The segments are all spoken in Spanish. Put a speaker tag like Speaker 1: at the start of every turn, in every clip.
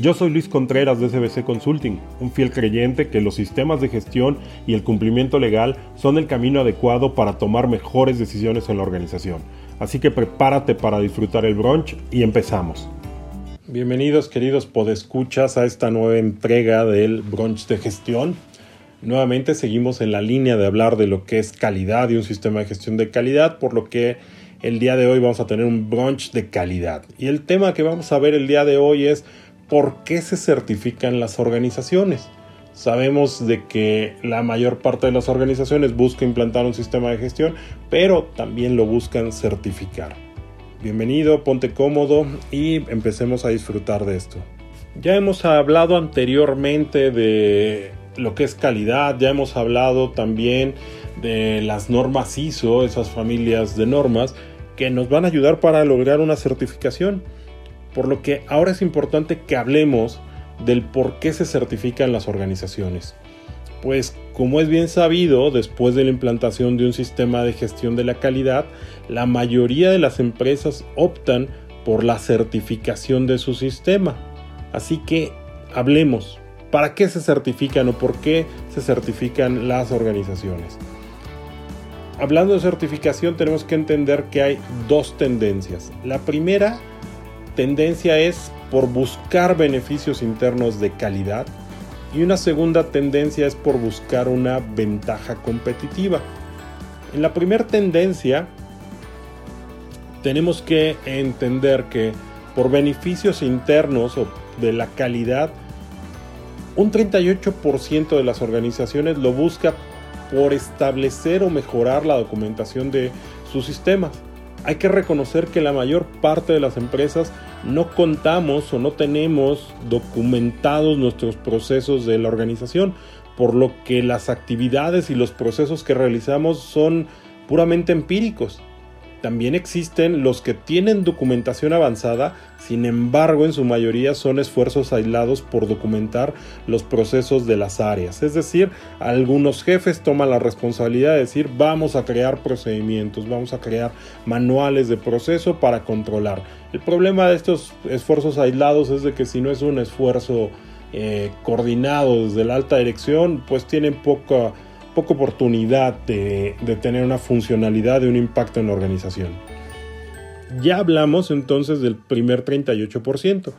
Speaker 1: Yo soy Luis Contreras de SBC Consulting, un fiel creyente que los sistemas de gestión y el cumplimiento legal son el camino adecuado para tomar mejores decisiones en la organización. Así que prepárate para disfrutar el brunch y empezamos. Bienvenidos queridos podescuchas a esta nueva entrega del brunch de gestión. Nuevamente seguimos en la línea de hablar de lo que es calidad y un sistema de gestión de calidad, por lo que el día de hoy vamos a tener un brunch de calidad. Y el tema que vamos a ver el día de hoy es ¿por qué se certifican las organizaciones? Sabemos de que la mayor parte de las organizaciones busca implantar un sistema de gestión, pero también lo buscan certificar. Bienvenido, ponte cómodo y empecemos a disfrutar de esto. Ya hemos hablado anteriormente de lo que es calidad, ya hemos hablado también de las normas ISO, esas familias de normas que nos van a ayudar para lograr una certificación. Por lo que ahora es importante que hablemos del por qué se certifican las organizaciones. Pues como es bien sabido, después de la implantación de un sistema de gestión de la calidad, la mayoría de las empresas optan por la certificación de su sistema. Así que hablemos, ¿para qué se certifican o por qué se certifican las organizaciones? Hablando de certificación tenemos que entender que hay dos tendencias. La primera tendencia es por buscar beneficios internos de calidad y una segunda tendencia es por buscar una ventaja competitiva. En la primera tendencia tenemos que entender que por beneficios internos o de la calidad, un 38% de las organizaciones lo busca por establecer o mejorar la documentación de sus sistemas hay que reconocer que la mayor parte de las empresas no contamos o no tenemos documentados nuestros procesos de la organización, por lo que las actividades y los procesos que realizamos son puramente empíricos. También existen los que tienen documentación avanzada, sin embargo en su mayoría son esfuerzos aislados por documentar los procesos de las áreas. Es decir, algunos jefes toman la responsabilidad de decir vamos a crear procedimientos, vamos a crear manuales de proceso para controlar. El problema de estos esfuerzos aislados es de que si no es un esfuerzo eh, coordinado desde la alta dirección, pues tienen poca poca oportunidad de, tener una funcionalidad, de un impacto en la organización. Ya hablamos entonces del primer 38%.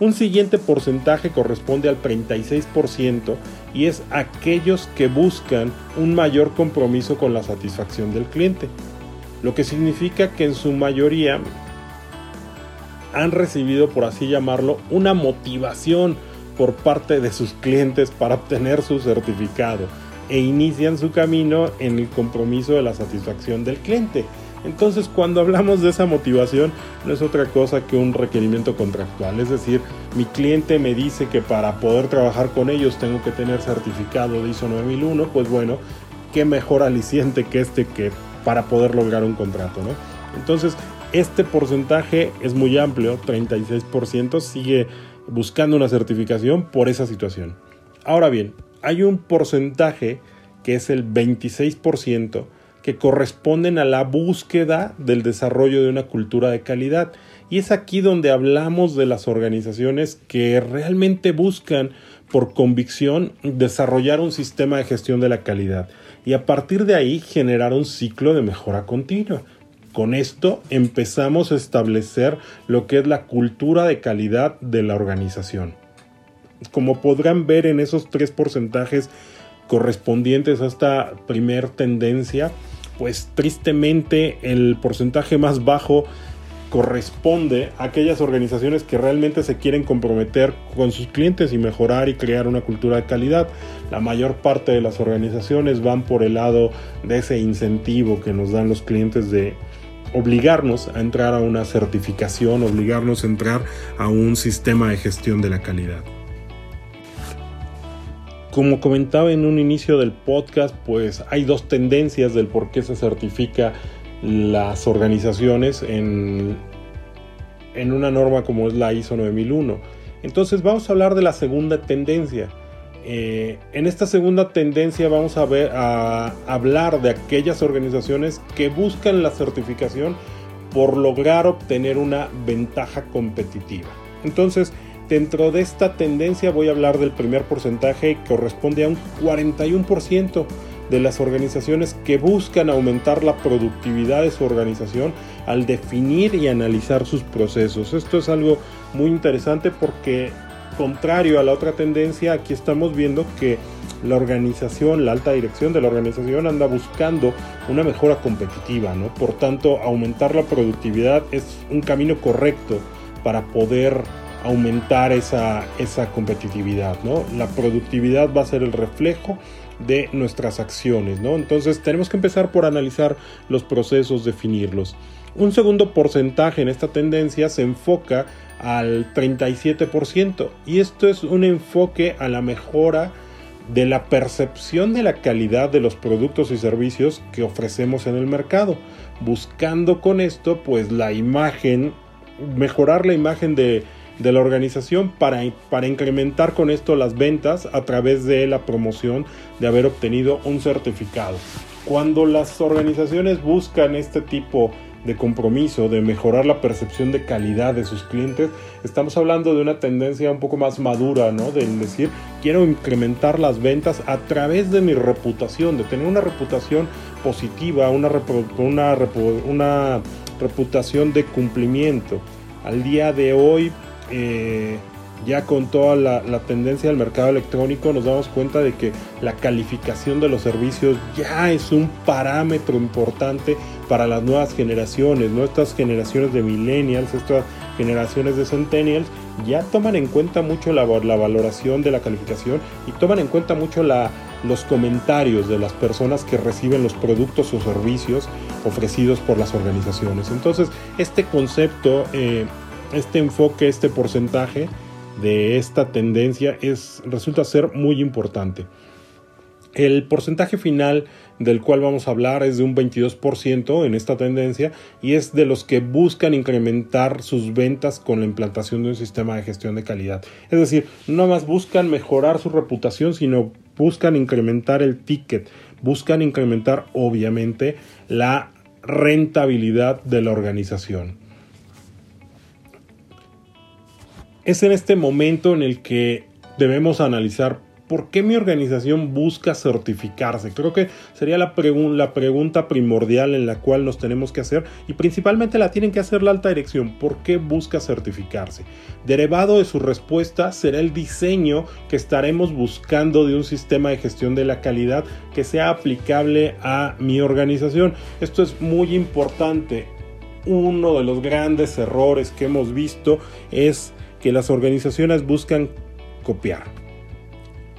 Speaker 1: Un siguiente porcentaje corresponde al 36% y es aquellos que buscan un mayor compromiso con la satisfacción del cliente, lo que significa que en su mayoría han recibido, por así llamarlo, una motivación por parte de sus clientes para obtener su certificado e inician su camino en el compromiso de la satisfacción del cliente. Entonces, cuando hablamos de esa motivación, no es otra cosa que un requerimiento contractual. Es decir, mi cliente me dice que para poder trabajar con ellos tengo que tener certificado de ISO 9001. Pues bueno, qué mejor aliciente que este que para poder lograr un contrato, ¿no? Entonces, este porcentaje es muy amplio, 36% sigue buscando una certificación por esa situación. Ahora bien, hay un porcentaje que es el 26% que corresponden a la búsqueda del desarrollo de una cultura de calidad. Y es aquí donde hablamos de las organizaciones que realmente buscan por convicción desarrollar un sistema de gestión de la calidad y a partir de ahí generar un ciclo de mejora continua. Con esto empezamos a establecer lo que es la cultura de calidad de la organización como podrán ver en esos tres porcentajes correspondientes a esta primer tendencia, pues tristemente el porcentaje más bajo corresponde a aquellas organizaciones que realmente se quieren comprometer con sus clientes y mejorar y crear una cultura de calidad. La mayor parte de las organizaciones van por el lado de ese incentivo que nos dan los clientes de obligarnos a entrar a una certificación, obligarnos a entrar a un sistema de gestión de la calidad. Como comentaba en un inicio del podcast, pues hay dos tendencias del por qué se certifica las organizaciones en, en una norma como es la ISO 9001. Entonces vamos a hablar de la segunda tendencia. Eh, en esta segunda tendencia vamos a, ver, a hablar de aquellas organizaciones que buscan la certificación por lograr obtener una ventaja competitiva. Entonces, dentro de esta tendencia voy a hablar del primer porcentaje que corresponde a un 41% de las organizaciones que buscan aumentar la productividad de su organización al definir y analizar sus procesos. Esto es algo muy interesante porque contrario a la otra tendencia, aquí estamos viendo que la organización, la alta dirección de la organización anda buscando una mejora competitiva, ¿no? Por tanto, aumentar la productividad es un camino correcto para poder aumentar esa, esa competitividad, ¿no? La productividad va a ser el reflejo de nuestras acciones, ¿no? Entonces tenemos que empezar por analizar los procesos, definirlos. Un segundo porcentaje en esta tendencia se enfoca al 37% y esto es un enfoque a la mejora de la percepción de la calidad de los productos y servicios que ofrecemos en el mercado, buscando con esto pues la imagen, mejorar la imagen de de la organización para, para incrementar con esto las ventas a través de la promoción de haber obtenido un certificado. Cuando las organizaciones buscan este tipo de compromiso, de mejorar la percepción de calidad de sus clientes, estamos hablando de una tendencia un poco más madura, ¿no? De decir, quiero incrementar las ventas a través de mi reputación, de tener una reputación positiva, una, una reputación de cumplimiento. Al día de hoy eh, ya con toda la, tendencia del mercado electrónico nos damos cuenta de que la calificación de los servicios ya es un parámetro importante para las nuevas generaciones, ¿no? Estas generaciones de millennials, estas generaciones de centennials, ya toman en cuenta mucho la, valoración de la calificación y toman en cuenta mucho los comentarios de las personas que reciben los productos o servicios ofrecidos por las organizaciones. Entonces, este concepto... Eh, este enfoque, este porcentaje de esta tendencia es, resulta ser muy importante. El porcentaje final del cual vamos a hablar es de un 22% en esta tendencia y es de los que buscan incrementar sus ventas con la implantación de un sistema de gestión de calidad. Es decir, no más buscan mejorar su reputación, sino buscan incrementar el ticket, buscan incrementar obviamente la rentabilidad de la organización. Es en este momento en el que debemos analizar por qué mi organización busca certificarse. Creo que sería la, pregunta primordial en la cual nos tenemos que hacer y principalmente la tienen que hacer la alta dirección. ¿Por qué busca certificarse? Derivado de su respuesta será el diseño que estaremos buscando de un sistema de gestión de la calidad que sea aplicable a mi organización. Esto es muy importante. Uno de los grandes errores que hemos visto es que las organizaciones buscan copiar.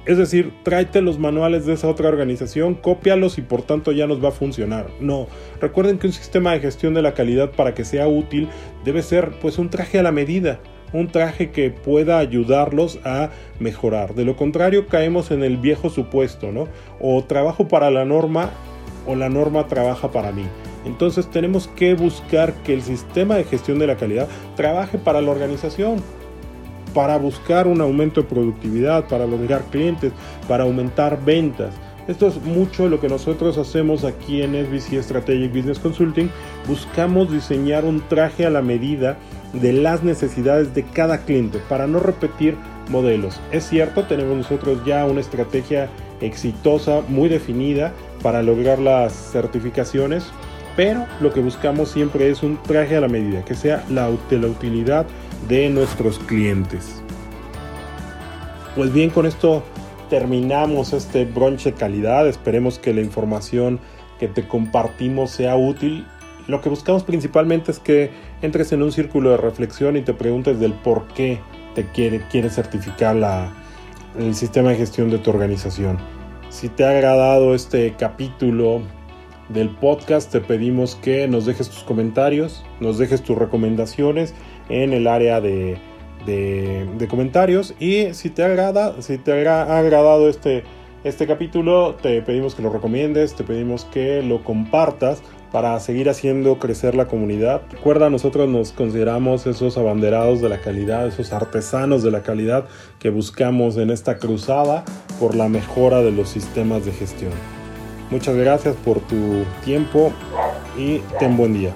Speaker 1: Es decir, tráete los manuales de esa otra organización, cópialos y por tanto ya nos va a funcionar. No, recuerden que un sistema de gestión de la calidad para que sea útil debe ser pues un traje a la medida, un traje que pueda ayudarlos a mejorar. De lo contrario caemos en el viejo supuesto, ¿no? O trabajo para la norma o la norma trabaja para mí. Entonces tenemos que buscar que el sistema de gestión de la calidad trabaje para la organización para buscar un aumento de productividad, para lograr clientes, para aumentar ventas. Esto es mucho lo que nosotros hacemos aquí en SBC Strategic Business Consulting. Buscamos diseñar un traje a la medida de las necesidades de cada cliente para no repetir modelos. Es cierto, tenemos nosotros ya una estrategia exitosa, muy definida para lograr las certificaciones, pero lo que buscamos siempre es un traje a la medida, que sea la, de la utilidad de nuestros clientes. Pues bien, con esto terminamos este bronche calidad. Esperemos que la información que te compartimos sea útil. Lo que buscamos principalmente es que entres en un círculo de reflexión y te preguntes del por qué te quiere, quiere certificar la, el sistema de gestión de tu organización. Si te ha agradado este capítulo del podcast, te pedimos que nos dejes tus comentarios, nos dejes tus recomendaciones en el área de, comentarios. Y si te agrada, si te ha agradado este, este capítulo, te pedimos que lo recomiendes, te pedimos que lo compartas para seguir haciendo crecer la comunidad. Recuerda, nosotros nos consideramos esos abanderados de la calidad, esos artesanos de la calidad que buscamos en esta cruzada por la mejora de los sistemas de gestión. Muchas gracias por tu tiempo y ten buen día.